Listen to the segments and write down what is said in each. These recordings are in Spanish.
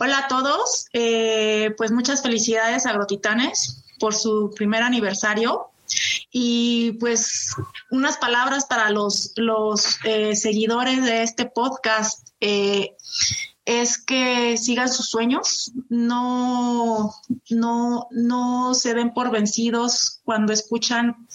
Hola a todos, eh, pues muchas felicidades a Agrotitanes por su primer aniversario y pues unas palabras para los, los eh, seguidores de este podcast. Eh, es que sigan sus sueños, no, no, no se den por vencidos cuando escuchan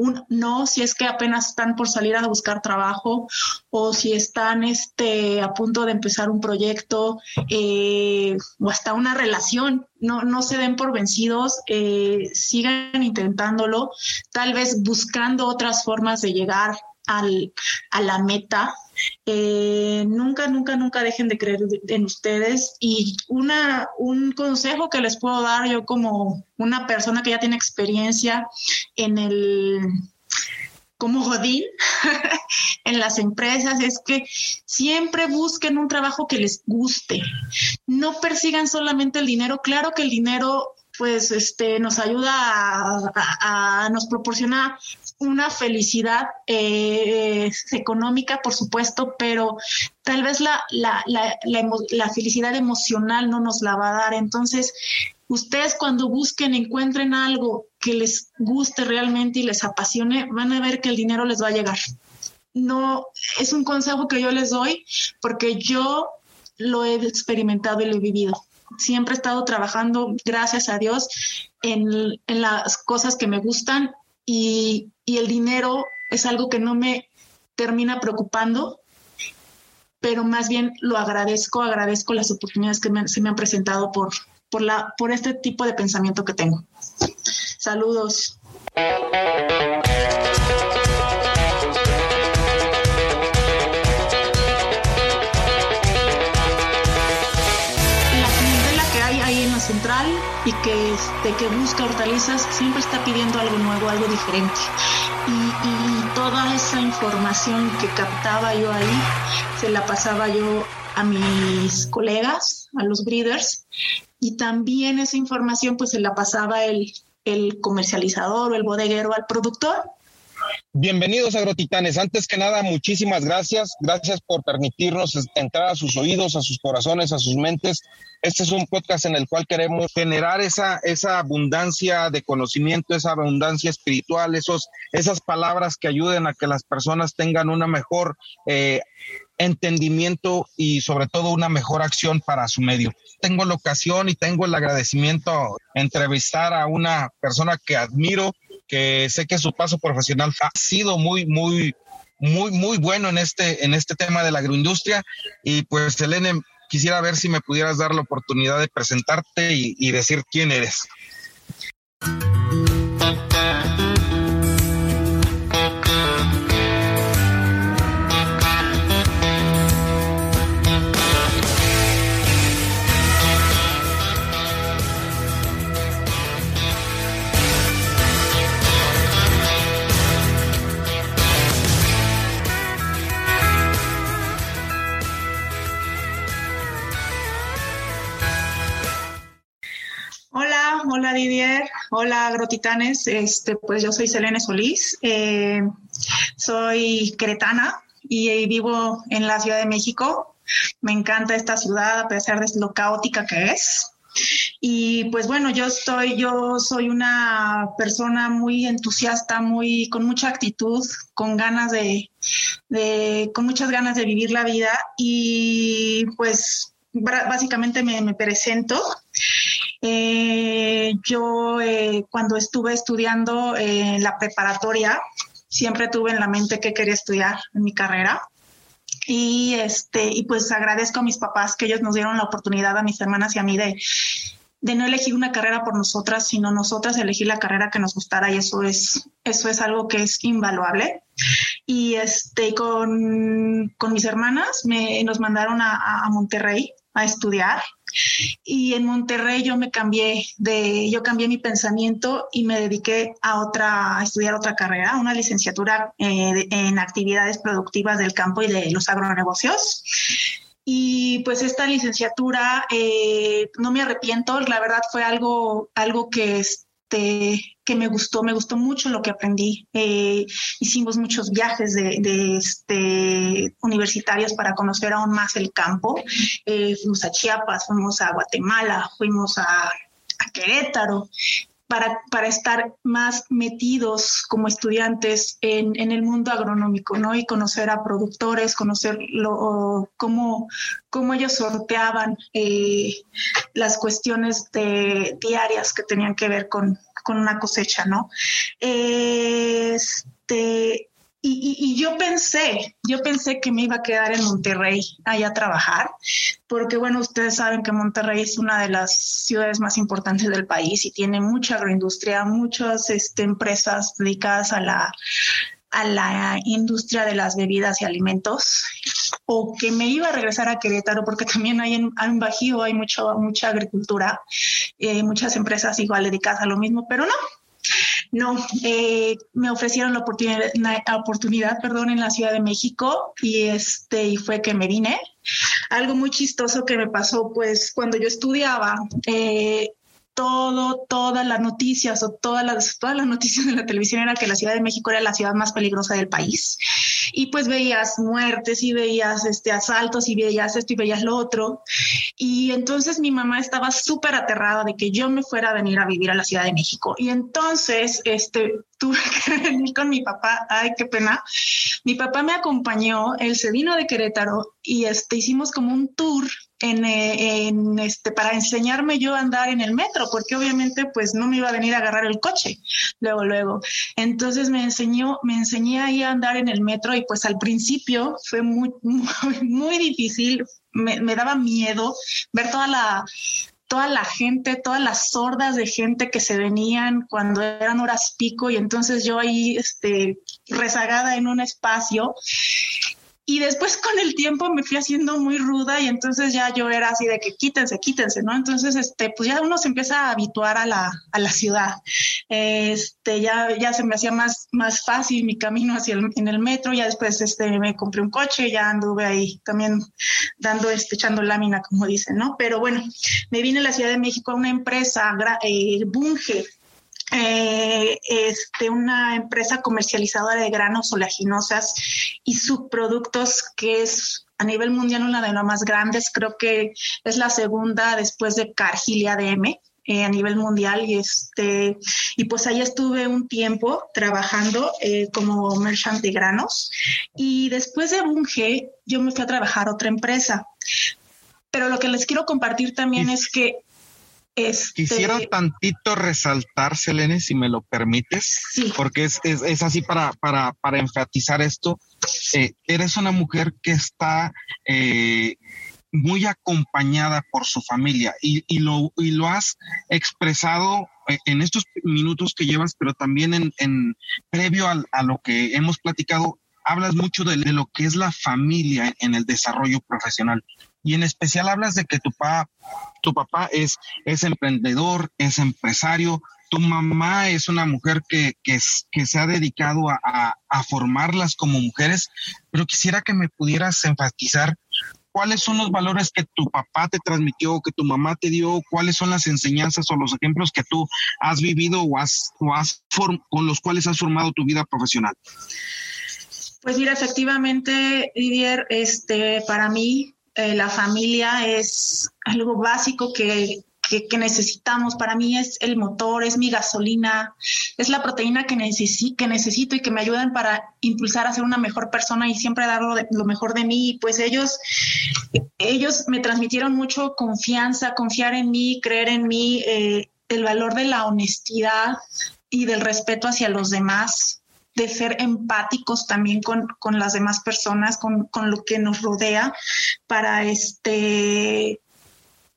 un no si es que apenas están por salir a buscar trabajo o si están este, a punto de empezar un proyecto eh, o hasta una relación. No, no se den por vencidos, eh, sigan intentándolo, tal vez buscando otras formas de llegar al, a la meta. Eh, nunca, nunca, nunca dejen de creer en ustedes. Y una, un consejo que les puedo dar yo como una persona que ya tiene experiencia en el como jodín en las empresas es que siempre busquen un trabajo que les guste. No persigan solamente el dinero. Claro que el dinero pues este nos ayuda a nos proporciona una felicidad eh, económica, por supuesto, pero tal vez la, la, la, la, felicidad emocional no nos la va a dar. Entonces, ustedes cuando busquen, encuentren algo que les guste realmente y les apasione, van a ver que el dinero les va a llegar. No, es un consejo que yo les doy porque yo lo he experimentado y lo he vivido. Siempre he estado trabajando, gracias a Dios, en, en las cosas que me gustan y, el dinero es algo que no me termina preocupando, pero más bien lo agradezco, agradezco las oportunidades que se me han presentado por, por, la, por este tipo de pensamiento que tengo. Saludos. Central y que, este, que busca hortalizas siempre está pidiendo algo nuevo, algo diferente. Y, toda esa información que captaba yo ahí, se la pasaba yo a mis colegas, a los breeders, y también esa información pues se la pasaba el, el comercializador o el bodeguero al productor Bienvenidos Agrotitanes. Antes que nada, muchísimas gracias. Gracias por permitirnos entrar a sus oídos, a sus corazones, a sus mentes. Este es un podcast en el cual queremos generar esa, esa abundancia de conocimiento, esa abundancia espiritual, esos, esas palabras que ayuden a que las personas tengan una mejor eh, entendimiento y sobre todo una mejor acción para su medio. Tengo la ocasión y tengo el agradecimiento de entrevistar a una persona que admiro, que sé que su paso profesional ha sido muy, muy, muy, muy bueno en este, en este tema de la agroindustria. Y pues, Elene, quisiera ver si me pudieras dar la oportunidad de presentarte y, y decir quién eres. Hola Didier, hola Agrotitanes, este, pues yo soy Selene Solís, eh, soy cretana y vivo en la Ciudad de México. Me encanta esta ciudad a pesar de lo caótica que es. Y pues bueno, yo estoy, yo soy una persona muy entusiasta, muy con mucha actitud, con ganas de, de con muchas ganas de vivir la vida y pues básicamente me, me presento. Eh, yo eh, cuando estuve estudiando en la preparatoria, siempre tuve en la mente que quería estudiar en mi carrera. Y este, y pues agradezco a mis papás que ellos nos dieron la oportunidad a mis hermanas y a mí de, de no elegir una carrera por nosotras, sino nosotras elegir la carrera que nos gustara y eso es, eso es algo que es invaluable. Y este, con, con mis hermanas me, nos mandaron a, a Monterrey a estudiar y en Monterrey yo me cambié de, yo cambié mi pensamiento y me dediqué a otra, a estudiar otra carrera, una licenciatura eh, en actividades productivas del campo y de los agronegocios. Y pues esta licenciatura, eh, no me arrepiento, la verdad fue algo, algo que, este, que me gustó, me gustó mucho lo que aprendí. Eh, hicimos muchos viajes de, este, universitarios para conocer aún más el campo. Eh, fuimos a Chiapas, fuimos a Guatemala, fuimos a, Querétaro para, para estar más metidos como estudiantes en, el mundo agronómico, ¿no? Y conocer a productores, conocer cómo, cómo ellos sorteaban eh, las cuestiones diarias que tenían que ver con, con una cosecha, ¿no? Este, y, y, yo pensé, yo pensé que me iba a quedar en Monterrey allá a trabajar, porque bueno, ustedes saben que Monterrey es una de las ciudades más importantes del país y tiene mucha agroindustria, muchas este, empresas dedicadas a la, a la industria de las bebidas y alimentos, o que me iba a regresar a Querétaro, porque también hay en, en Bajío hay mucho, mucha agricultura, muchas empresas igual dedicadas a lo mismo, pero no, no, eh, me ofrecieron la oportunidad, la oportunidad, perdón, en la Ciudad de México y este y fue que me vine. Algo muy chistoso que me pasó, pues, cuando yo estudiaba, eh, todo, todas las noticias o todas las, todas las noticias de la televisión era que la Ciudad de México era la ciudad más peligrosa del país. Y pues veías muertes y veías este, asaltos y veías esto y veías lo otro. Y entonces mi mamá estaba súper aterrada de que yo me fuera a venir a vivir a la Ciudad de México. Y entonces este, tuve que venir con mi papá. Ay, qué pena. Mi papá me acompañó, él se vino de Querétaro y este, hicimos como un tour eh, en, este, para enseñarme yo a andar en el metro, porque obviamente pues no me iba a venir a agarrar el coche luego, luego. Entonces me enseñó, me enseñé ahí a andar en el metro y pues al principio fue muy, muy, difícil, me, me daba miedo ver toda la, toda la gente, todas las sordas de gente que se venían cuando eran horas pico y entonces yo ahí este, rezagada en un espacio y después con el tiempo me fui haciendo muy ruda y entonces ya yo era así de que quítense, quítense, ¿no? Entonces, este, pues ya uno se empieza a habituar a la, a la ciudad. Este, ya, ya se me hacía más, más fácil mi camino hacia el, en el metro, ya después este, me compré un coche, ya anduve ahí también dando, este, echando lámina, como dicen, ¿no? Pero bueno, me vine a la Ciudad de México a una empresa, eh, Bunge, eh, este, una empresa comercializadora de granos oleaginosas y subproductos que es a nivel mundial una de las más grandes, creo que es la segunda después de Cargill y ADM. Eh, a nivel mundial. Y este y pues ahí estuve un tiempo trabajando eh, como merchant de granos. Y después de Bunge yo me fui a trabajar a otra empresa. Pero lo que les quiero compartir también es que este, Quisiera tantito resaltar, Selene, si me lo permites, porque es, es, así para, para, para enfatizar esto. Eh, eres una mujer que está eh, muy acompañada por su familia y, y, lo, y lo has expresado eh, en estos minutos que llevas, pero también en, en previo a, a lo que hemos platicado, hablas mucho de, de, lo que es la familia en el desarrollo profesional y en especial hablas de que tu papá, tu papá es, es emprendedor, es empresario, tu mamá es una mujer que, que, que se ha dedicado a, a, formarlas como mujeres, pero quisiera que me pudieras enfatizar cuáles son los valores que tu papá te transmitió, que tu mamá te dio, cuáles son las enseñanzas o los ejemplos que tú has vivido o has, o has con los cuales has formado tu vida profesional. Pues mira, efectivamente, Didier, este, para mí eh, la familia es algo básico que, que, necesitamos. Para mí es el motor, es mi gasolina, es la proteína que, que necesito y que me ayudan para impulsar a ser una mejor persona y siempre dar lo, mejor de mí. Pues ellos, ellos me transmitieron mucho confianza, confiar en mí, creer en mí, eh, el valor de la honestidad y del respeto hacia los demás de ser empáticos también con, con las demás personas, con, con, lo que nos rodea, para este,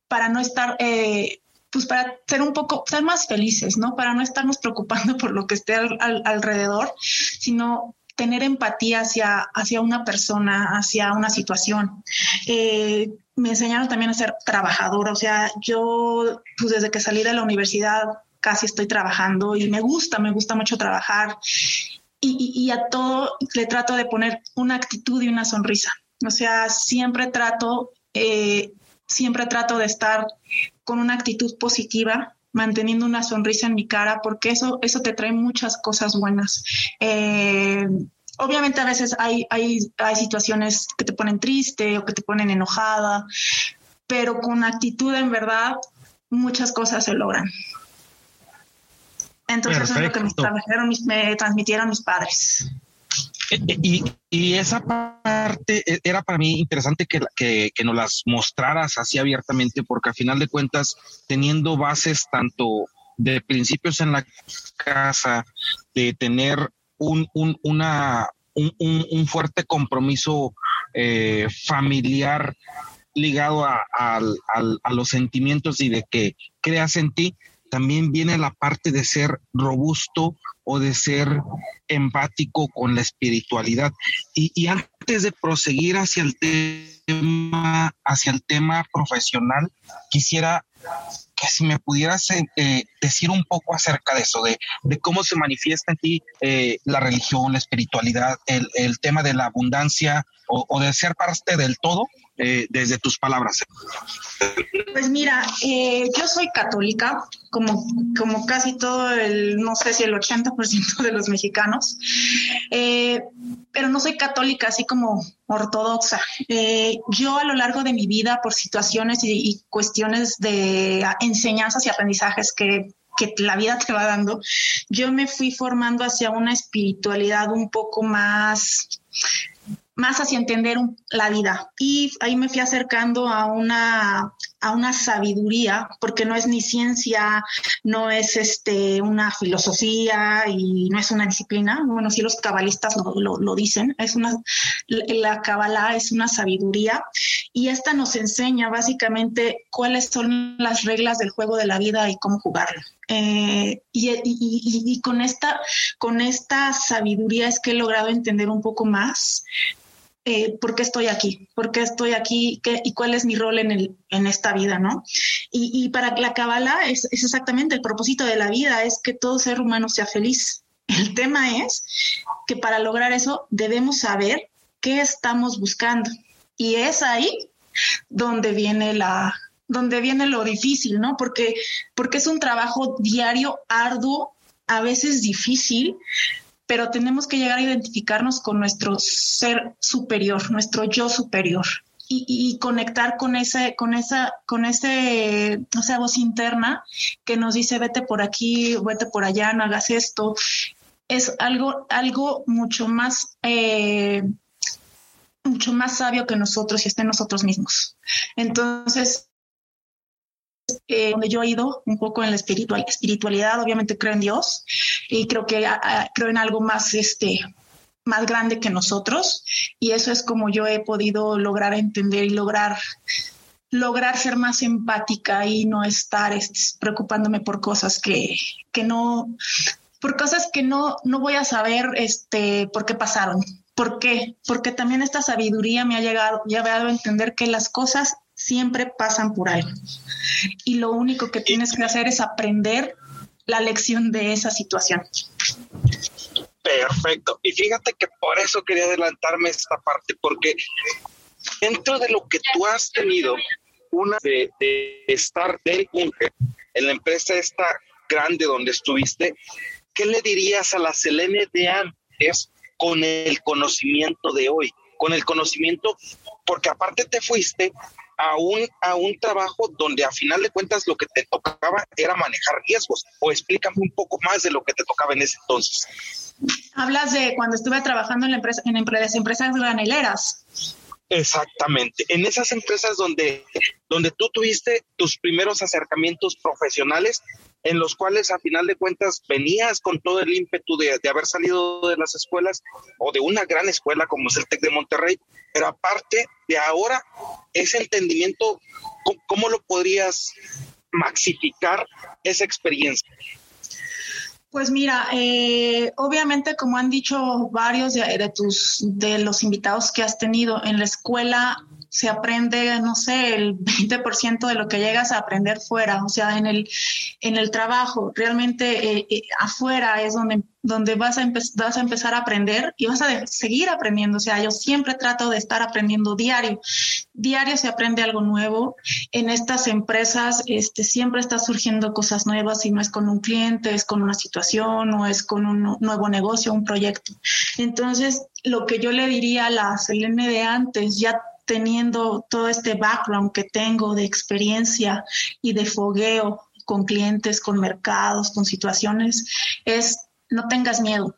para no estar, eh, pues para ser un poco, ser más felices, ¿no? Para no estarnos preocupando por lo que esté alrededor, sino tener empatía hacia, hacia una persona, hacia una situación. Eh, me enseñaron también a ser trabajadora, o sea, yo pues desde que salí de la universidad casi estoy trabajando y me gusta, me gusta mucho trabajar y, a todo le trato de poner una actitud y una sonrisa. O sea, siempre trato, eh, siempre trato de estar con una actitud positiva manteniendo una sonrisa en mi cara, porque eso, eso te trae muchas cosas buenas. Eh, obviamente a veces hay, hay, hay situaciones que te ponen triste o que te ponen enojada, pero con actitud en verdad muchas cosas se logran. Entonces eso es lo que me, me transmitieron mis padres. Y, y, esa parte e, era para mí interesante que, que, que, nos las mostraras así abiertamente, porque al final de cuentas, teniendo bases tanto de principios en la casa, de tener un, un, una, un, un fuerte compromiso eh, familiar ligado a, a, a, los sentimientos y de que creas en ti, también viene la parte de ser robusto o de ser empático con la espiritualidad. Y, antes de proseguir hacia el tema, hacia el tema profesional, quisiera que si me pudieras eh, eh, decir un poco acerca de eso, de, cómo se manifiesta en ti eh, la religión, la espiritualidad, el, tema de la abundancia o de ser parte del todo, eh, desde tus palabras? Pues mira, eh, yo soy católica, como, como casi todo el, no sé si el 80% de los mexicanos, eh, pero no soy católica así como ortodoxa. yo a lo largo de mi vida, por situaciones y, y cuestiones de enseñanzas y aprendizajes que que la vida te va dando, yo me fui formando hacia una espiritualidad un poco más más hacia entender la vida. Y ahí me fui acercando a una, a una sabiduría, porque no es ni ciencia, no es este, una filosofía y no es una disciplina. Bueno, sí los cabalistas lo, lo, dicen, es una, la cabala es una sabiduría y esta nos enseña básicamente cuáles son las reglas del juego de la vida y cómo jugarlo. Eh, y, y, y, con esta con esta sabiduría es que he logrado entender un poco más eh, por qué estoy aquí, por qué estoy aquí qué, y cuál es mi rol en, el, en esta vida, ¿no? Y, y para la Kabbalah es, es, exactamente el propósito de la vida, es que todo ser humano sea feliz. El tema es que para lograr eso debemos saber qué estamos buscando. Y es ahí donde viene la donde viene lo difícil, ¿no? Porque porque es un trabajo diario arduo, a veces difícil, pero tenemos que llegar a identificarnos con nuestro ser superior, nuestro yo superior. Y, conectar con ese, con esa, con ese, o sea, voz interna que nos dice vete por aquí, vete por allá, no hagas esto. Es algo, algo mucho más, eh, mucho más sabio que nosotros y está en nosotros mismos. Entonces, eh, donde yo he ido un poco en la espiritual, espiritualidad, obviamente creo en Dios y creo que ah, ah, creo en algo más, este, más grande que nosotros y eso es como yo he podido lograr entender y lograr lograr ser más empática y no estar este, preocupándome por cosas que, que no por cosas que no no voy a saber este por qué pasaron ¿Por qué? Porque también esta sabiduría me ha llegado, ya a entender que las cosas siempre pasan por algo. Y lo único que tienes que hacer es aprender la lección de esa situación. Perfecto. Y fíjate que por eso quería adelantarme esta parte, porque dentro de lo que tú has tenido, una de, estar del en la empresa esta grande donde estuviste, ¿qué le dirías a la Selene de antes con el conocimiento de hoy? Con el conocimiento, porque aparte te fuiste a un, a un trabajo donde a final de cuentas lo que te tocaba era manejar riesgos. O explícame un poco más de lo que te tocaba en ese entonces. Hablas de cuando estuve trabajando en, la empresa, en empresas, empresas graneleras. Exactamente, en esas empresas donde, donde tú tuviste tus primeros acercamientos profesionales, en los cuales a final de cuentas venías con todo el ímpetu de, de, haber salido de las escuelas o de una gran escuela como es el TEC de Monterrey, pero aparte de ahora, ese entendimiento, ¿cómo, lo podrías maxificar esa experiencia? Pues mira, eh, obviamente como han dicho varios de, tus de los invitados que has tenido en la escuela, se aprende, no sé, el 20% de lo que llegas a aprender fuera, o sea, en el, en el trabajo, realmente eh, eh, afuera es donde, donde vas, a vas a empezar a aprender y vas a seguir aprendiendo, o sea, yo siempre trato de estar aprendiendo diario, diario se aprende algo nuevo, en estas empresas este, siempre está surgiendo cosas nuevas y no es con un cliente, es con una situación o es con un nuevo negocio, un proyecto. Entonces, lo que yo le diría a la Selene de antes, ya teniendo todo este background que tengo de experiencia y de fogueo con clientes, con mercados, con situaciones, es no tengas miedo.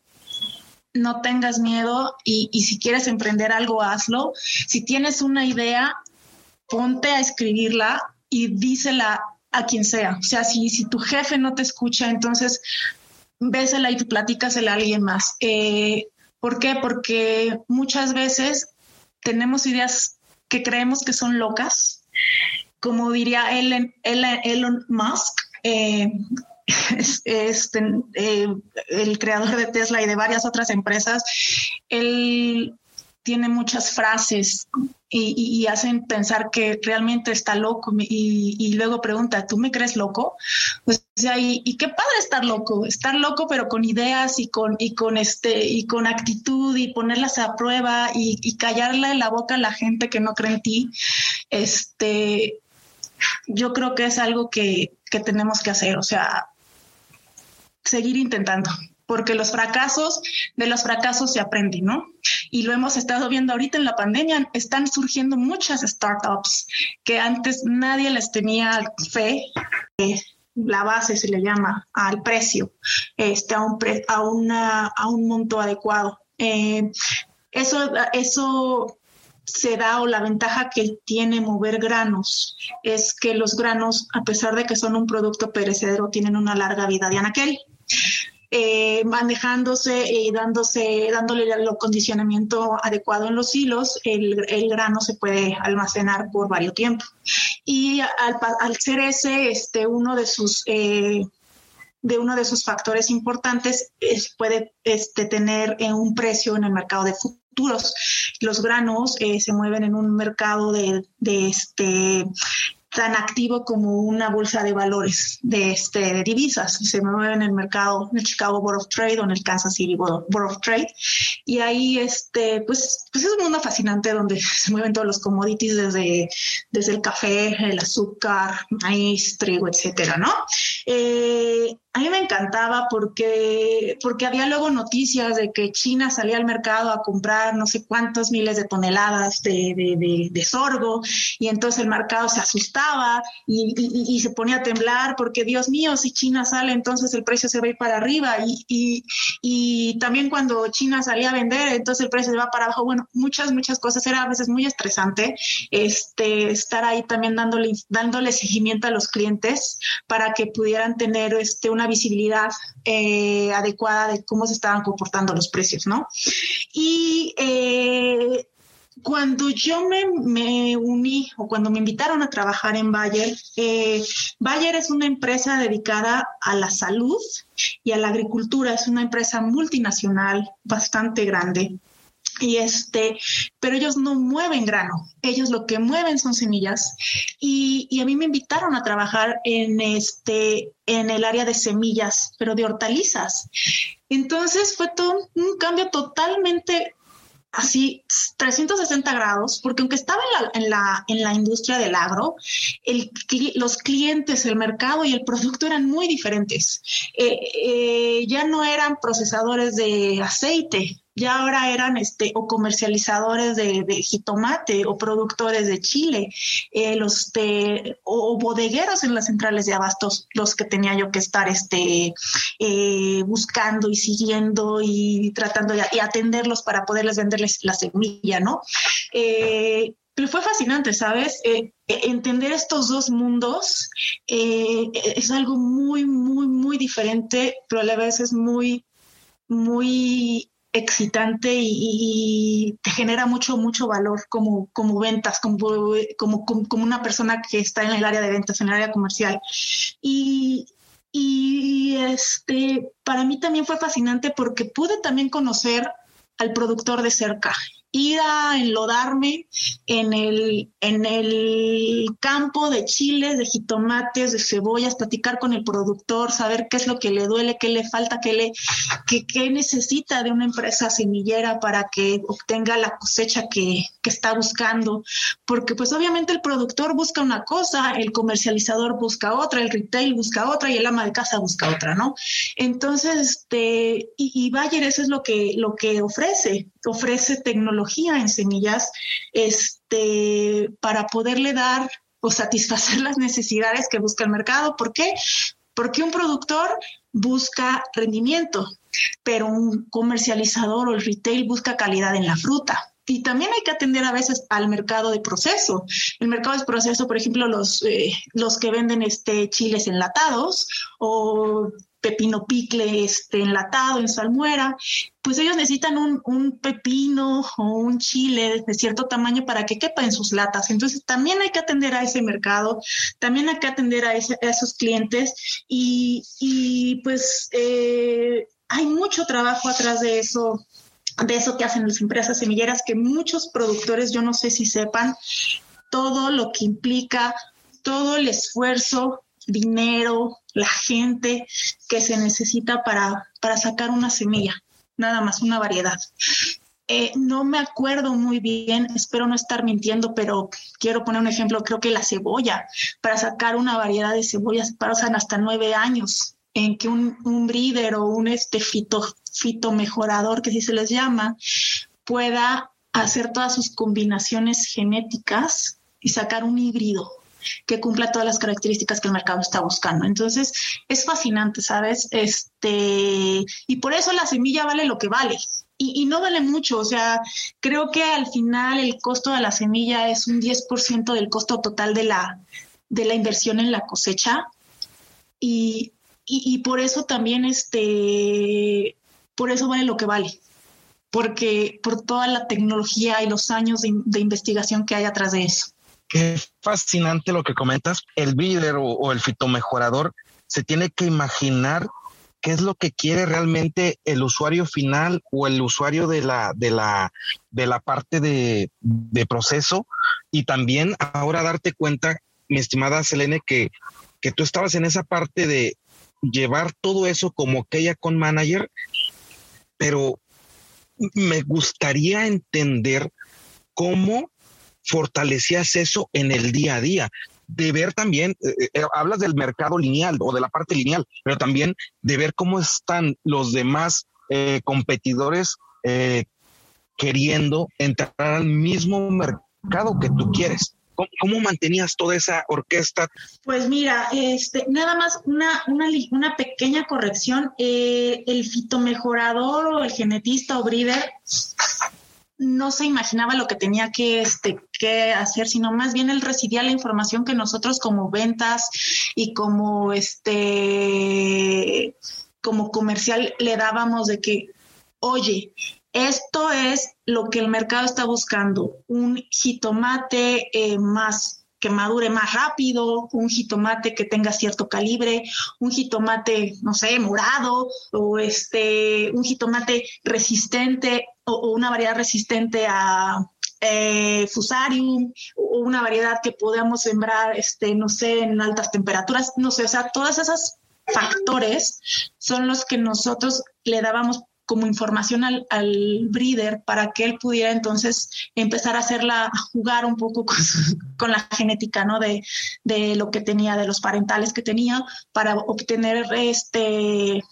No tengas miedo y, si quieres emprender algo, hazlo. Si tienes una idea, ponte a escribirla y dísela a quien sea. O sea, si, si tu jefe no te escucha, entonces vésela y platícasela a alguien más. Eh, ¿Por qué? Porque muchas veces tenemos ideas que creemos que son locas, como diría Elon, Elon Musk, eh, este, eh, el creador de Tesla y de varias otras empresas, él tiene muchas frases y, hacen pensar que realmente está loco y, luego pregunta, ¿tú me crees loco? Pues, y, qué padre estar loco, estar loco pero con ideas y con, y con, este, y con actitud y ponerlas a prueba y, callarle la boca a la gente que no cree en ti. Este, yo creo que es algo que, que tenemos que hacer, o sea, seguir intentando porque los fracasos, de los fracasos se aprende, ¿no? Y lo hemos estado viendo ahorita en la pandemia, están surgiendo muchas startups que antes nadie les tenía fe. la base se le llama al precio, este, a, un a, una, a un monto adecuado. Eh, eso, eso se da o la ventaja que tiene mover granos es que los granos, a pesar de que son un producto perecedero, tienen una larga vida. Diana Kelly. Eh, manejándose y dándose, dándole el acondicionamiento adecuado en los hilos, el, grano se puede almacenar por varios tiempo. Y al, ser ese, este, uno de sus eh, de uno de sus factores importantes puede este, tener un precio en el mercado de futuros. Los granos eh, se mueven en un mercado de, de este tan activo como una bolsa de valores de, este, de divisas. Se mueve en el mercado, en el Chicago Board of Trade o en el Kansas City Board of Trade. Y ahí, este, pues, pues es un mundo fascinante donde se mueven todos los commodities desde, desde el café, el azúcar, maíz, trigo, etcétera, ¿no? Eh, a mí me encantaba porque, porque había luego noticias de que China salía al mercado a comprar no sé cuántos miles de toneladas de, de, sorgo y entonces el mercado se asustaba y, y, se ponía a temblar porque Dios mío, si China sale entonces el precio se va a ir para arriba y, y, también cuando China salía a vender entonces el precio se va para abajo. Bueno, muchas, muchas cosas. Era a veces muy estresante este, estar ahí también dándole, dándole seguimiento a los clientes para que pudieran tener este, una visibilidad eh, adecuada de cómo se estaban comportando los precios, ¿no? Y eh, cuando yo me, uní o cuando me invitaron a trabajar en Bayer, eh, Bayer es una empresa dedicada a la salud y a la agricultura, es una empresa multinacional bastante grande y este, pero ellos no mueven grano, ellos lo que mueven son semillas y, y, a mí me invitaron a trabajar en este, en el área de semillas, pero de hortalizas. Entonces fue un cambio totalmente así 360 grados, porque aunque estaba en la, en la, en la industria del agro, el, los clientes, el mercado y el producto eran muy diferentes. Eh, eh, ya no eran procesadores de aceite, ya ahora eran este o comercializadores de, jitomate o productores de chile, eh, los de, o, bodegueros en las centrales de abastos, los que tenía yo que estar este eh, buscando y siguiendo y tratando de, y atenderlos para poderles venderles la semilla, ¿no? Eh, pero fue fascinante, ¿sabes? entender estos dos mundos es algo muy, muy, muy diferente, pero a la vez es muy, muy excitante y, te genera mucho, mucho valor como, como ventas, como, como, como, una persona que está en el área de ventas, en el área comercial. Y, y este, para mí también fue fascinante porque pude también conocer al productor de cerca ir enlodarme en el, en el campo de chiles, de jitomates, de cebollas, platicar con el productor, saber qué es lo que le duele, qué le falta, qué, le, qué, qué necesita de una empresa semillera para que obtenga la cosecha que, que está buscando. Porque pues obviamente el productor busca una cosa, el comercializador busca otra, el retail busca otra y el ama de casa busca otra, ¿no? Entonces, este, y, y Bayer eso es lo que, lo que ofrece, ofrece tecnología en semillas este, para poderle dar o satisfacer las necesidades que busca el mercado. ¿Por qué? Porque un productor busca rendimiento, pero un comercializador o el retail busca calidad en la fruta. Y también hay que atender a veces al mercado de proceso. El mercado de proceso, por ejemplo, los, eh, los que venden este chiles enlatados o pepino picle este, enlatado en salmuera, pues ellos necesitan un, pepino o un chile de cierto tamaño para que quepa en sus latas. Entonces también hay que atender a ese mercado, también hay que atender a, esos clientes y, pues eh, hay mucho trabajo atrás de eso de eso que hacen las empresas semilleras, que muchos productores, yo no sé si sepan, todo lo que implica, todo el esfuerzo, dinero, la gente que se necesita para, para sacar una semilla, nada más una variedad. Eh, no me acuerdo muy bien, espero no estar mintiendo, pero quiero poner un ejemplo, creo que la cebolla, para sacar una variedad de cebollas pasan hasta nueve años en que un, un breeder o un este fito, fito mejorador, que así se les llama, pueda hacer todas sus combinaciones genéticas y sacar un híbrido que cumpla todas las características que el mercado está buscando. Entonces, es fascinante, ¿sabes? Este, y por eso la semilla vale lo que vale. Y, no vale mucho, o sea, creo que al final el costo de la semilla es un 10% del costo total de la, de la inversión en la cosecha. Y, y, por eso también, este, por eso vale lo que vale porque por toda la tecnología y los años de investigación que hay atrás de eso. Qué fascinante lo que comentas. El breeder o, el fitomejorador se tiene que imaginar qué es lo que quiere realmente el usuario final o el usuario de la, de la, de la parte de, proceso. Y también ahora darte cuenta, mi estimada Selene, que, que tú estabas en esa parte de llevar todo eso como aquella con manager, pero me gustaría entender cómo fortalecías eso en el día a día de ver también, eh, eh, hablas del mercado lineal o de la parte lineal, pero también de ver cómo están los demás eh, competidores queriendo entrar al mismo mercado que tú quieres. ¿Cómo, mantenías toda esa orquesta? Pues mira, este, nada más una, una, una pequeña corrección. el fitomejorador o el genetista o breeder no se imaginaba lo que tenía que, este, que hacer, sino más bien él recibía la información que nosotros como ventas y como este como comercial le dábamos de que, oye, esto es lo que el mercado está buscando, un jitomate eh, más que madure más rápido, un jitomate que tenga cierto calibre, un jitomate, no sé, morado, o este, un jitomate resistente o, una variedad resistente a eh, fusarium o una variedad que podamos sembrar, este, no sé, en altas temperaturas, no sé, o sea, todos esos factores son los que nosotros le dábamos como información al, al, breeder para que él pudiera entonces empezar a hacerla, a jugar un poco con, con la genética, ¿no? De, de, lo que tenía, de los parentales que tenía, para obtener este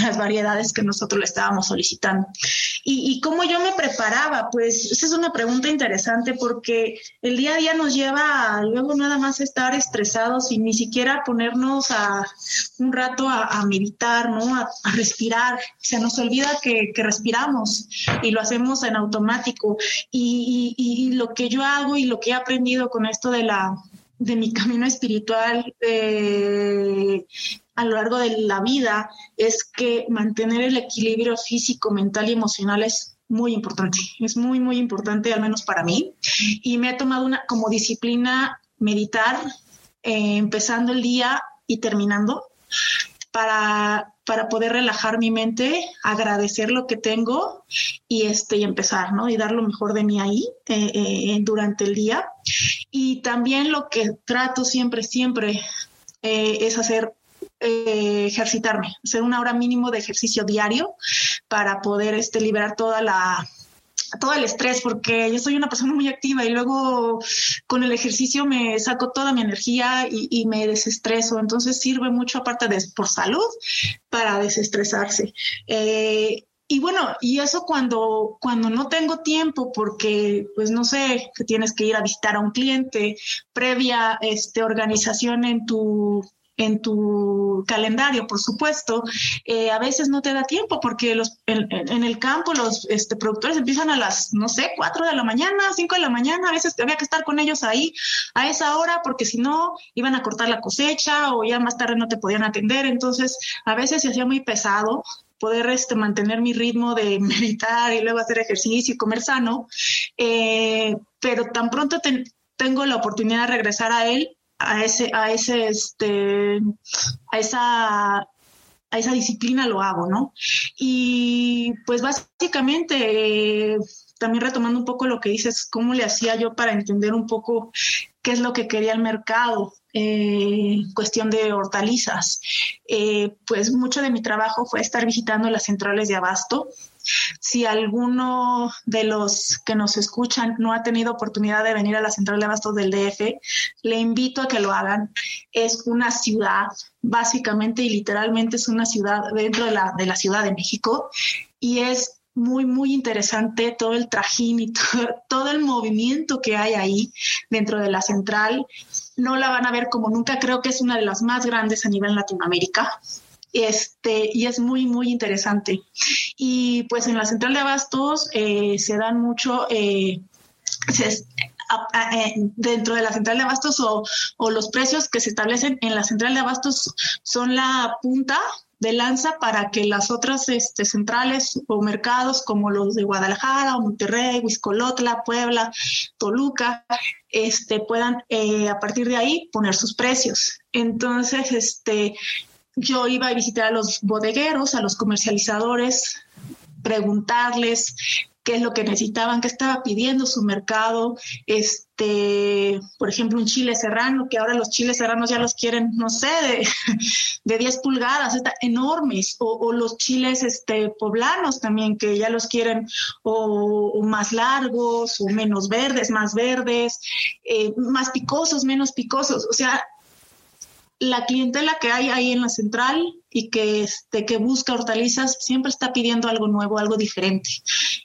las variedades que nosotros le estábamos solicitando. ¿Y, cómo yo me preparaba? Pues esa es una pregunta interesante porque el día a día nos lleva a luego nada más estar estresados y ni siquiera ponernos a un rato a, meditar, ¿no? A, respirar. Se nos olvida que, respiramos y lo hacemos en automático. Y, lo que yo hago y lo que he aprendido con esto de la de mi camino espiritual eh, a lo largo de la vida es que mantener el equilibrio físico, mental y emocional es muy importante. Es muy, muy importante, al menos para mí. Y me ha tomado una como disciplina meditar, eh, empezando el día y terminando. para, para poder relajar mi mente, agradecer lo que tengo y, este, y empezar, ¿no? Y dar lo mejor de mí ahí eh, eh, durante el día. Y también lo que trato siempre, siempre es hacer ejercitarme, hacer una hora mínimo de ejercicio diario para poder este, liberar toda la, todo el estrés, porque yo soy una persona muy activa y luego con el ejercicio me saco toda mi energía y, me desestreso. Entonces sirve mucho, aparte de por salud, para desestresarse. Eh, y bueno, y eso cuando, cuando no tengo tiempo, porque pues no sé, que tienes que ir a visitar a un cliente, previa este, organización en tu en tu calendario, por supuesto, eh, a veces no te da tiempo porque los, en, el campo los este, productores empiezan a las, no sé, 4 de la mañana, 5 de la mañana, a veces había que estar con ellos ahí a esa hora porque si no iban a cortar la cosecha o ya más tarde no te podían atender, entonces a veces se hacía muy pesado poder este, mantener mi ritmo de meditar y luego hacer ejercicio y comer sano, eh, pero tan pronto tengo la oportunidad de regresar a él, a ese, a ese, este, a esa, a esa disciplina lo hago, ¿no? Y pues básicamente, también retomando un poco lo que dices, cómo le hacía yo para entender un poco qué es lo que quería el mercado, eh, cuestión de hortalizas. Eh, pues mucho de mi trabajo fue estar visitando las centrales de abasto, si alguno de los que nos escuchan no ha tenido oportunidad de venir a la central de abastos del DF, le invito a que lo hagan. Es una ciudad, básicamente y literalmente es una ciudad dentro de la, de la Ciudad de México y es muy, muy interesante todo el trajín y todo, el movimiento que hay ahí dentro de la central. No la van a ver como nunca, creo que es una de las más grandes a nivel Latinoamérica este, y es muy, muy interesante. Y pues en la central de abastos eh, se dan mucho, eh, eh, dentro de la central de abastos o, o, los precios que se establecen en la central de abastos son la punta de lanza para que las otras este, centrales o mercados como los de Guadalajara Monterrey, Huizcolotla, Puebla, Toluca, este, puedan a partir de ahí poner sus precios. Entonces, este, yo iba a visitar a los bodegueros, a los comercializadores, preguntarles qué es lo que necesitaban, qué estaba pidiendo su mercado, este, por ejemplo, un chile serrano, que ahora los chiles serranos ya los quieren, no sé, de, de 10 pulgadas, está, enormes, o, los chiles este, poblanos también, que ya los quieren o, más largos, o menos verdes, más verdes, eh, más picosos, menos picosos, o sea, la clientela que hay ahí en la central y que, este, que busca hortalizas siempre está pidiendo algo nuevo, algo diferente.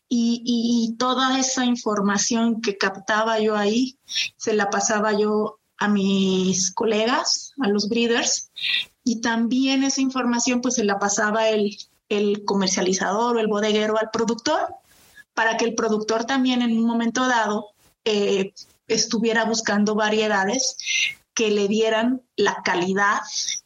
Y, toda esa información que captaba yo ahí, se la pasaba yo a mis colegas, a los breeders, y también esa información pues se la pasaba el, el comercializador o el bodeguero al productor, para que el productor también en un momento dado eh, estuviera buscando variedades que le dieran la calidad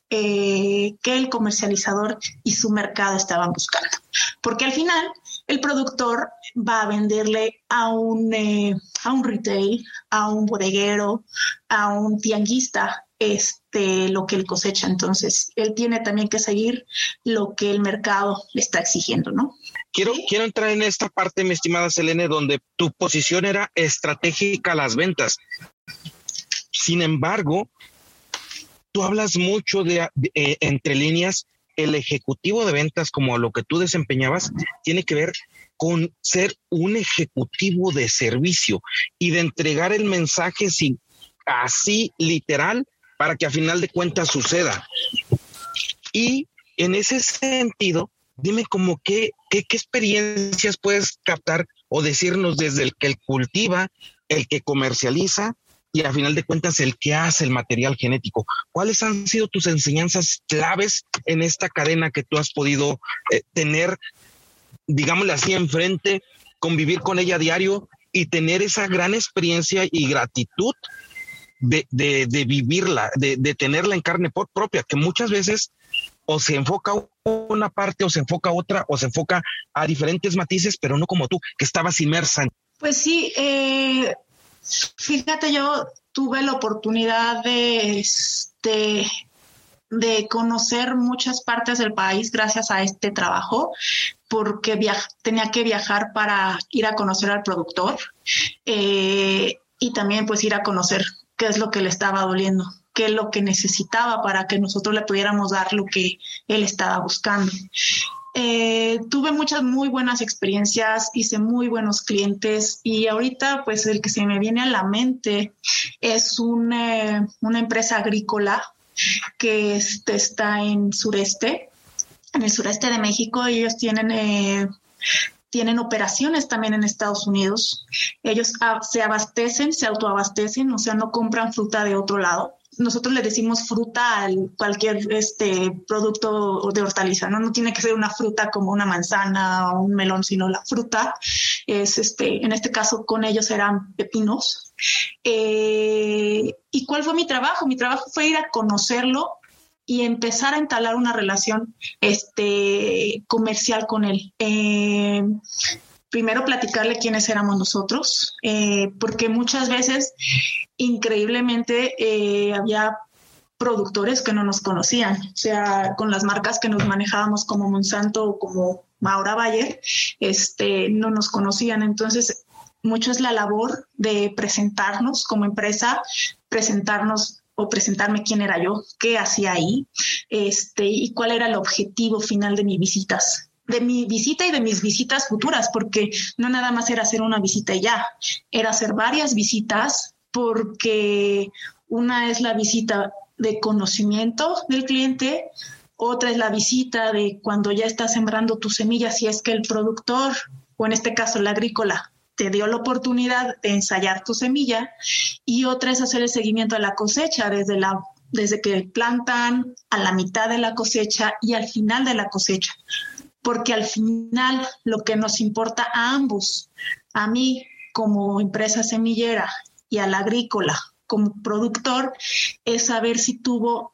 eh, que el comercializador y su mercado estaban buscando. Porque al final el productor va a venderle a un, eh, a un retail, a un bodeguero, a un tianguista, este, lo que él cosecha. Entonces, él tiene también que seguir lo que el mercado le está exigiendo, ¿no? Quiero, quiero entrar en esta parte, mi estimada Selene, donde tu posición era estratégica a las ventas. Sin embargo, tú hablas mucho de, eh, entre líneas, el ejecutivo de ventas, como lo que tú desempeñabas, tiene que ver con ser un ejecutivo de servicio y de entregar el mensaje así literal para que a final de cuentas suceda. Y en ese sentido, dime como qué, qué, qué experiencias puedes captar o decirnos desde el que cultiva, el que comercializa y a final de cuentas el que hace el material genético. ¿Cuáles han sido tus enseñanzas claves en esta cadena que tú has podido eh, tener, digámosle así, enfrente, convivir con ella a diario y tener esa gran experiencia y gratitud de, de, vivirla, de, de, tenerla en carne propia, que muchas veces o se enfoca una parte o se enfoca otra o se enfoca a diferentes matices, pero no como tú, que estabas inmersa. Pues sí, eh, Fíjate, yo tuve la oportunidad de, este, de conocer muchas partes del país gracias a este trabajo, porque tenía que viajar para ir a conocer al productor eh, y también pues ir a conocer qué es lo que le estaba doliendo, qué es lo que necesitaba para que nosotros le pudiéramos dar lo que él estaba buscando. Eh, tuve muchas muy buenas experiencias, hice muy buenos clientes y ahorita pues el que se me viene a la mente es una, una empresa agrícola que está en sureste, en el sureste de México. Ellos tienen, eh, tienen operaciones también en Estados Unidos. Ellos se abastecen, se autoabastecen, o sea, no compran fruta de otro lado nosotros le decimos fruta a cualquier este producto de hortaliza, ¿no? No tiene que ser una fruta como una manzana o un melón, sino la fruta es este, en este caso con ellos eran pepinos. Eh, ¿Y cuál fue mi trabajo? Mi trabajo fue ir a conocerlo y empezar a entalar una relación este, comercial con él. Eh, primero platicarle quiénes éramos nosotros, eh, porque muchas veces, increíblemente, eh, había productores que no nos conocían, o sea, con las marcas que nos manejábamos como Monsanto o como Maura Bayer, este, no nos conocían. Entonces, mucho es la labor de presentarnos como empresa, presentarnos o presentarme quién era yo, qué hacía ahí, este, y cuál era el objetivo final de mis visitas de mi visita y de mis visitas futuras, porque no nada más era hacer una visita y ya, era hacer varias visitas porque una es la visita de conocimiento del cliente, otra es la visita de cuando ya estás sembrando tu semilla, si es que el productor, o en este caso la agrícola, te dio la oportunidad de ensayar tu semilla, y otra es hacer el seguimiento de la cosecha, desde la desde que plantan a la mitad de la cosecha y al final de la cosecha porque al final lo que nos importa a ambos, a mí como empresa semillera y al agrícola como productor, es saber si tuvo,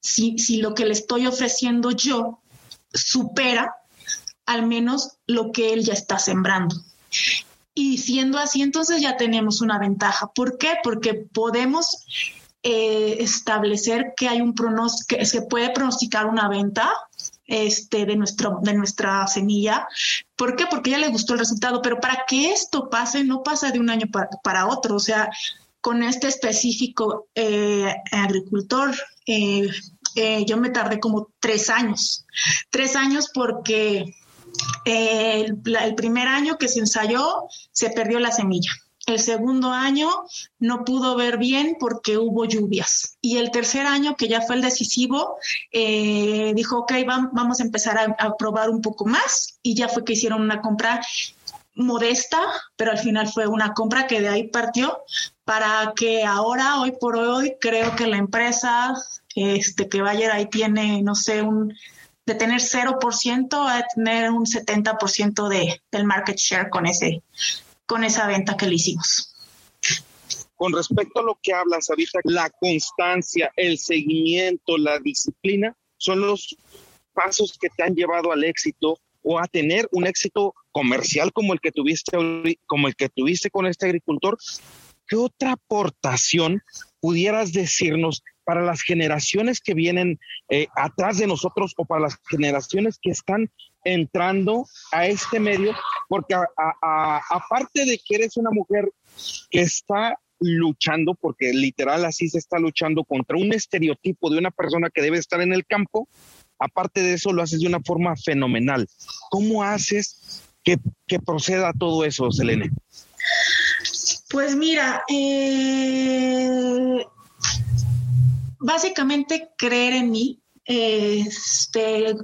si, si lo que le estoy ofreciendo yo supera al menos lo que él ya está sembrando. Y siendo así, entonces ya tenemos una ventaja. ¿Por qué? Porque podemos eh, establecer que hay un pronóstico, que se puede pronosticar una venta este, de, nuestro, de nuestra semilla. ¿Por qué? Porque ya le gustó el resultado, pero para que esto pase, no pasa de un año para, otro. O sea, con este específico eh, agricultor, eh, eh, yo me tardé como tres años. Tres años porque el, el primer año que se ensayó, se perdió la semilla. El segundo año no pudo ver bien porque hubo lluvias. Y el tercer año, que ya fue el decisivo, eh, dijo, ok, vamos a empezar a, probar un poco más. Y ya fue que hicieron una compra modesta, pero al final fue una compra que de ahí partió para que ahora, hoy por hoy, creo que la empresa este, que Bayer ahí tiene, no sé, un de tener 0% a tener un 70% de, del market share con ese, con esa venta que le hicimos. Con respecto a lo que hablas ahorita, la constancia, el seguimiento, la disciplina, son los pasos que te han llevado al éxito o a tener un éxito comercial como el que tuviste como el que tuviste con este agricultor. ¿Qué otra aportación pudieras decirnos para las generaciones que vienen eh, atrás de nosotros o para las generaciones que están entrando a este medio, porque aparte de que eres una mujer que está luchando, porque literal así se está luchando contra un estereotipo de una persona que debe estar en el campo, aparte de eso lo haces de una forma fenomenal. ¿Cómo haces que, proceda todo eso, Selene? Pues mira, eh, básicamente creer en mí, este,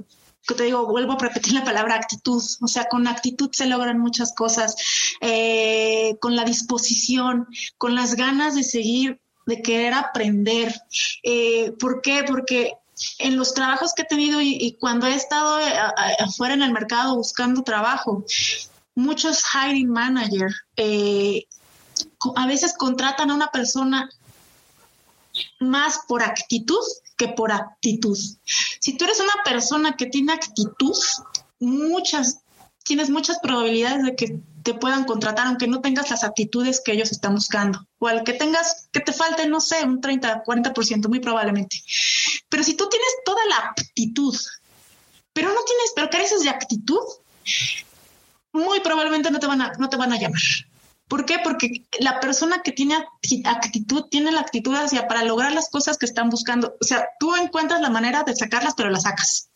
te digo, vuelvo a repetir la palabra actitud, o sea, con actitud se logran muchas cosas, eh, con la disposición, con las ganas de seguir, de querer aprender. Eh, ¿Por qué? Porque en los trabajos que he tenido y, cuando he estado eh, afuera en el mercado buscando trabajo, muchos hiring managers a veces contratan a una persona más por actitud que por actitud. Si tú eres una persona que tiene actitud, muchas, tienes muchas probabilidades de que te puedan contratar aunque no tengas las actitudes que ellos están buscando. O al que tengas, que te falte, no sé, un 30, 40%, muy probablemente. Pero si tú tienes toda la aptitud, pero no tienes, pero careces de actitud, muy probablemente no te van a, no te van a llamar. ¿Por qué? Porque la persona que tiene actitud tiene la actitud hacia para lograr las cosas que están buscando. O sea, tú encuentras la manera de sacarlas, pero las sacas.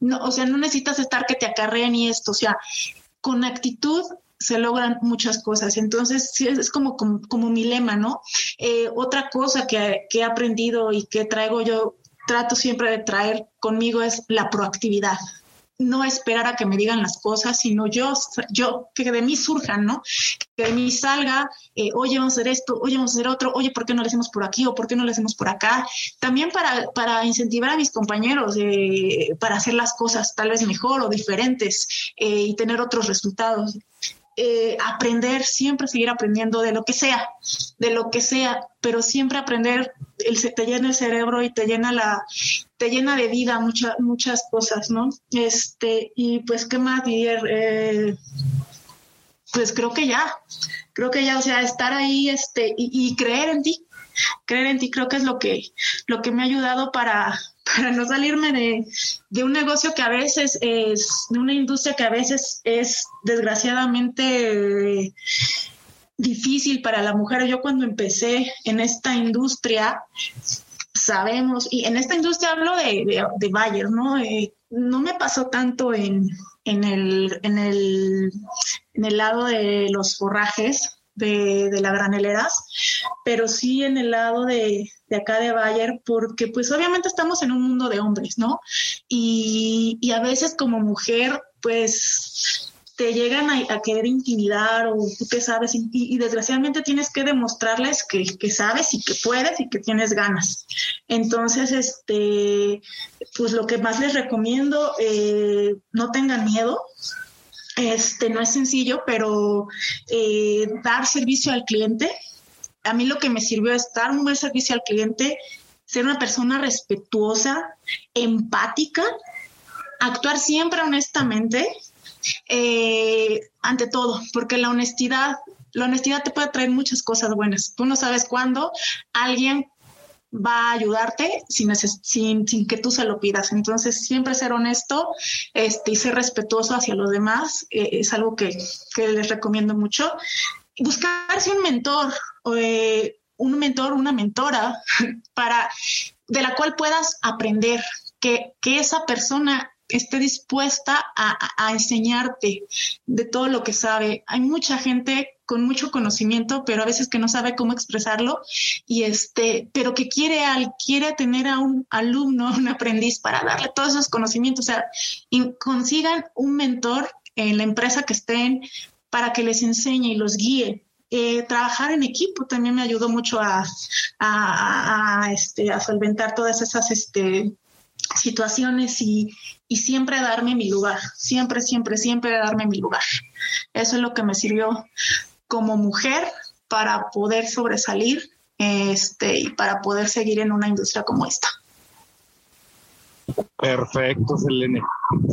No, o sea, no necesitas estar que te acarreen y esto. O sea, con actitud se logran muchas cosas. Entonces, sí, es como, como, mi lema, ¿no? Eh, otra cosa que, que he aprendido y que traigo yo, trato siempre de traer conmigo es la proactividad no esperar a que me digan las cosas, sino yo, yo que de mí surjan, ¿no? Que de mí salga, eh, oye, vamos a hacer esto, oye, vamos a hacer otro, oye, ¿por qué no lo hacemos por aquí o por qué no lo hacemos por acá? También para, para incentivar a mis compañeros, eh, para hacer las cosas tal vez mejor o diferentes eh, y tener otros resultados. Eh, aprender, siempre seguir aprendiendo de lo que sea, de lo que sea, pero siempre aprender, el, te llena el cerebro y te llena la, te llena de vida muchas muchas cosas, ¿no? Este, y pues, ¿qué más, Didier? Eh, pues creo que ya, creo que ya, o sea, estar ahí, este, y, y creer en ti, creer en ti creo que es lo que, lo que me ha ayudado para, para no salirme de, de, un negocio que a veces es, de una industria que a veces es desgraciadamente difícil para la mujer. Yo cuando empecé en esta industria, sabemos, y en esta industria hablo de, de, Bayer, ¿no? Eh, no me pasó tanto en, en, el, en, el, en el lado de los forrajes, de, de, la graneleras, pero sí en el lado de, de acá de Bayer, porque pues obviamente estamos en un mundo de hombres, ¿no? Y, y a veces como mujer, pues te llegan a, querer intimidar o tú qué sabes y, desgraciadamente tienes que demostrarles que, que, sabes y que puedes y que tienes ganas. Entonces, este, pues lo que más les recomiendo, eh, no tengan miedo, este, no es sencillo, pero eh, dar servicio al cliente. A mí lo que me sirvió es dar un buen servicio al cliente, ser una persona respetuosa, empática, actuar siempre honestamente, eh, ante todo, porque la honestidad, la honestidad te puede traer muchas cosas buenas. Tú no sabes cuándo alguien va a ayudarte sin, que tú se lo pidas. Entonces, siempre ser honesto este, y ser respetuoso hacia los demás eh, es algo que, que, les recomiendo mucho. Buscarse un mentor, eh, un mentor, una mentora, para, de la cual puedas aprender, que, que esa persona esté dispuesta a, a, enseñarte de todo lo que sabe. Hay mucha gente con mucho conocimiento, pero a veces que no sabe cómo expresarlo y este, pero que quiere al quiere tener a un alumno, un aprendiz para darle todos esos conocimientos, o sea, consigan un mentor en la empresa que estén para que les enseñe y los guíe. Eh, trabajar en equipo también me ayudó mucho a, a, a, este, a solventar todas esas este, situaciones y, y siempre darme mi lugar, siempre, siempre, siempre darme mi lugar. Eso es lo que me sirvió como mujer para poder sobresalir este, y para poder seguir en una industria como esta. Perfecto, Selene.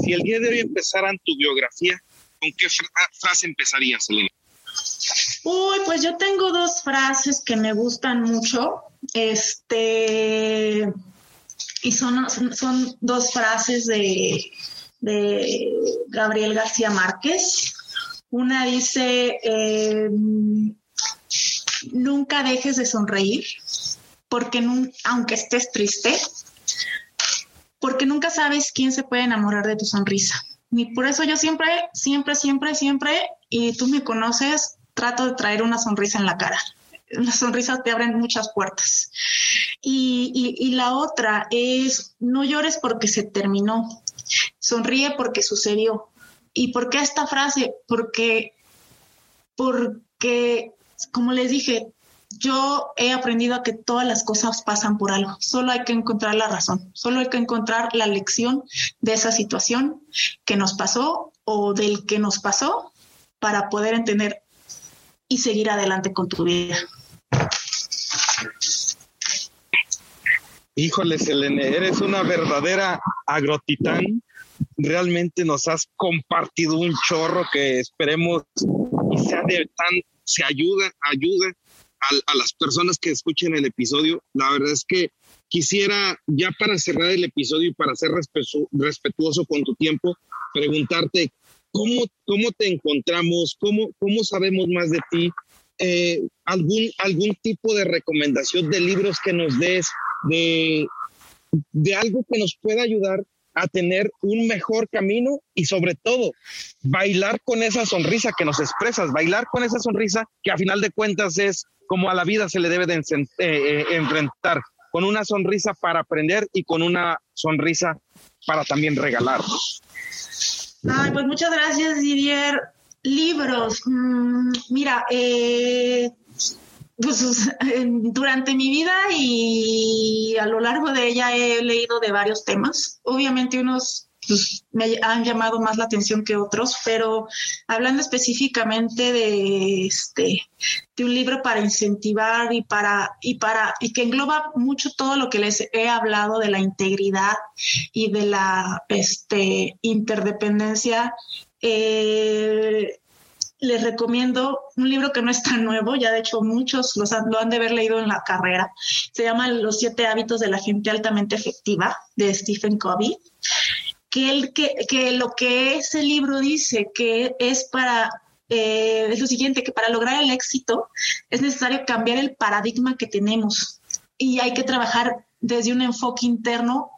Si el día de hoy empezaran tu biografía, ¿con qué frase empezarías, Selene? Uy, pues yo tengo dos frases que me gustan mucho. Este, y son, son dos frases de, de Gabriel García Márquez una dice, eh, nunca dejes de sonreír, porque aunque estés triste, porque nunca sabes quién se puede enamorar de tu sonrisa. Y por eso yo siempre, siempre, siempre, siempre, y tú me conoces, trato de traer una sonrisa en la cara. Las sonrisas te abren muchas puertas. Y, y la otra es, no llores porque se terminó, sonríe porque sucedió. ¿Y por qué esta frase? Porque, porque, como les dije, yo he aprendido a que todas las cosas pasan por algo. Solo hay que encontrar la razón, solo hay que encontrar la lección de esa situación que nos pasó o del que nos pasó para poder entender y seguir adelante con tu vida. Híjole, Selene, eres una verdadera agrotitán realmente nos has compartido un chorro que esperemos sea de tan, se ayuda, ayuda a, las personas que escuchen el episodio. La verdad es que quisiera, ya para cerrar el episodio y para ser respetuoso con tu tiempo, preguntarte cómo, cómo te encontramos, cómo, cómo sabemos más de ti, eh, algún, algún tipo de recomendación de libros que nos des, de, de algo que nos pueda ayudar a tener un mejor camino y sobre todo bailar con esa sonrisa que nos expresas, bailar con esa sonrisa que a final de cuentas es como a la vida se le debe de eh, eh, enfrentar, con una sonrisa para aprender y con una sonrisa para también regalar. Ay, pues muchas gracias, Didier. Libros, mm, mira, eh, pues durante mi vida y a lo largo de ella he leído de varios temas. Obviamente unos pues, me han llamado más la atención que otros, pero hablando específicamente de este de un libro para incentivar y para y para y que engloba mucho todo lo que les he hablado de la integridad y de la este interdependencia eh, les recomiendo un libro que no es tan nuevo, ya de hecho muchos los lo han de haber leído en la carrera. Se llama Los siete hábitos de la gente altamente efectiva de Stephen Covey. Que, el, que, que lo que ese libro dice que es para eh, es lo siguiente, que para lograr el éxito es necesario cambiar el paradigma que tenemos y hay que trabajar desde un enfoque interno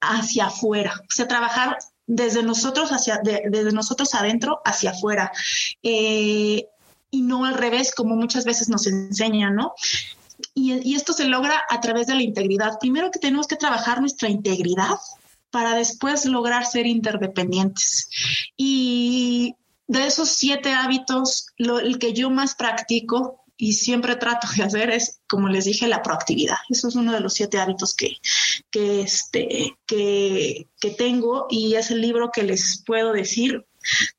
hacia afuera, o sea, trabajar desde nosotros hacia, desde nosotros adentro hacia afuera. Eh, y no al revés, como muchas veces nos enseñan, ¿no? Y, esto se logra a través de la integridad. Primero que tenemos que trabajar nuestra integridad para después lograr ser interdependientes. Y de esos siete hábitos, el que yo más practico y siempre trato de hacer es, como les dije, la proactividad. Eso es uno de los siete hábitos que, que, este, que, que tengo y es el libro que les puedo decir.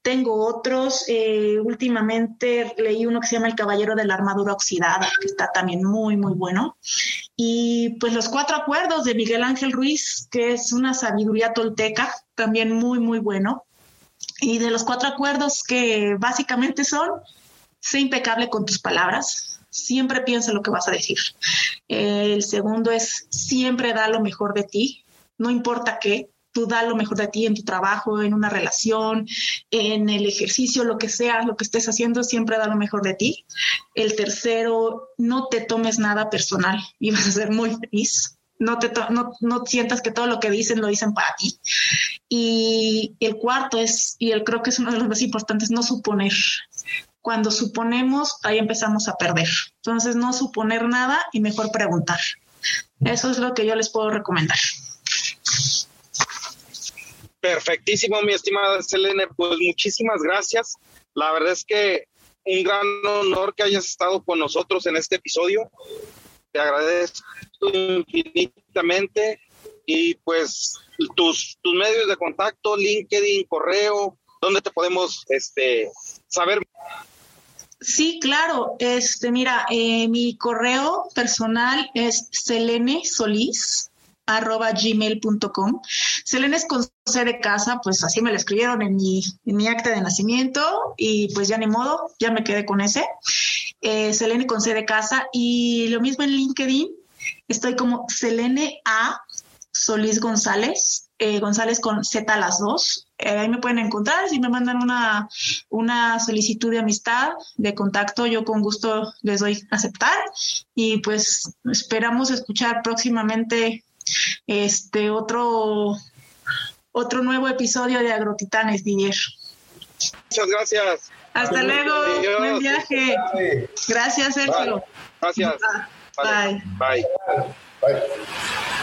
Tengo otros, eh, últimamente leí uno que se llama El Caballero de la Armadura Oxidada, que está también muy, muy bueno. Y pues los cuatro acuerdos de Miguel Ángel Ruiz, que es una sabiduría tolteca, también muy, muy bueno. Y de los cuatro acuerdos que básicamente son sé impecable con tus palabras, siempre piensa lo que vas a decir. el segundo es siempre da lo mejor de ti, no importa qué, tú da lo mejor de ti en tu trabajo, en una relación, en el ejercicio, lo que sea, lo que estés haciendo, siempre da lo mejor de ti. El tercero, no te tomes nada personal y vas a ser muy feliz. No, te no, no sientas que todo lo que dicen lo dicen para ti. Y el cuarto es, y el creo que es uno de los más importantes, no suponer cuando suponemos, ahí empezamos a perder. Entonces, no suponer nada y mejor preguntar. Eso es lo que yo les puedo recomendar. Perfectísimo, mi estimada Selene. Pues muchísimas gracias. La verdad es que un gran honor que hayas estado con nosotros en este episodio. Te agradezco infinitamente y pues tus, tus medios de contacto, LinkedIn, correo, ¿dónde te podemos este, saber Sí, claro. Este, mira, eh, mi correo personal es selenesolis arroba gmail.com. Selene es con C de casa, pues así me lo escribieron en mi, en mi acta de nacimiento y pues ya ni modo, ya me quedé con ese. Eh, Selene con C de casa y lo mismo en LinkedIn, estoy como Selene A Solís González, eh, González con Z a las dos. Eh, ahí me pueden encontrar. Si me mandan una, una solicitud de amistad, de contacto, yo con gusto les doy a aceptar. Y pues esperamos escuchar próximamente este otro, otro nuevo episodio de Agrotitanes, Didier. Muchas gracias. Hasta luego. Buen viaje. Gracias, Sergio. Gracias. Bye. Bye. Bye.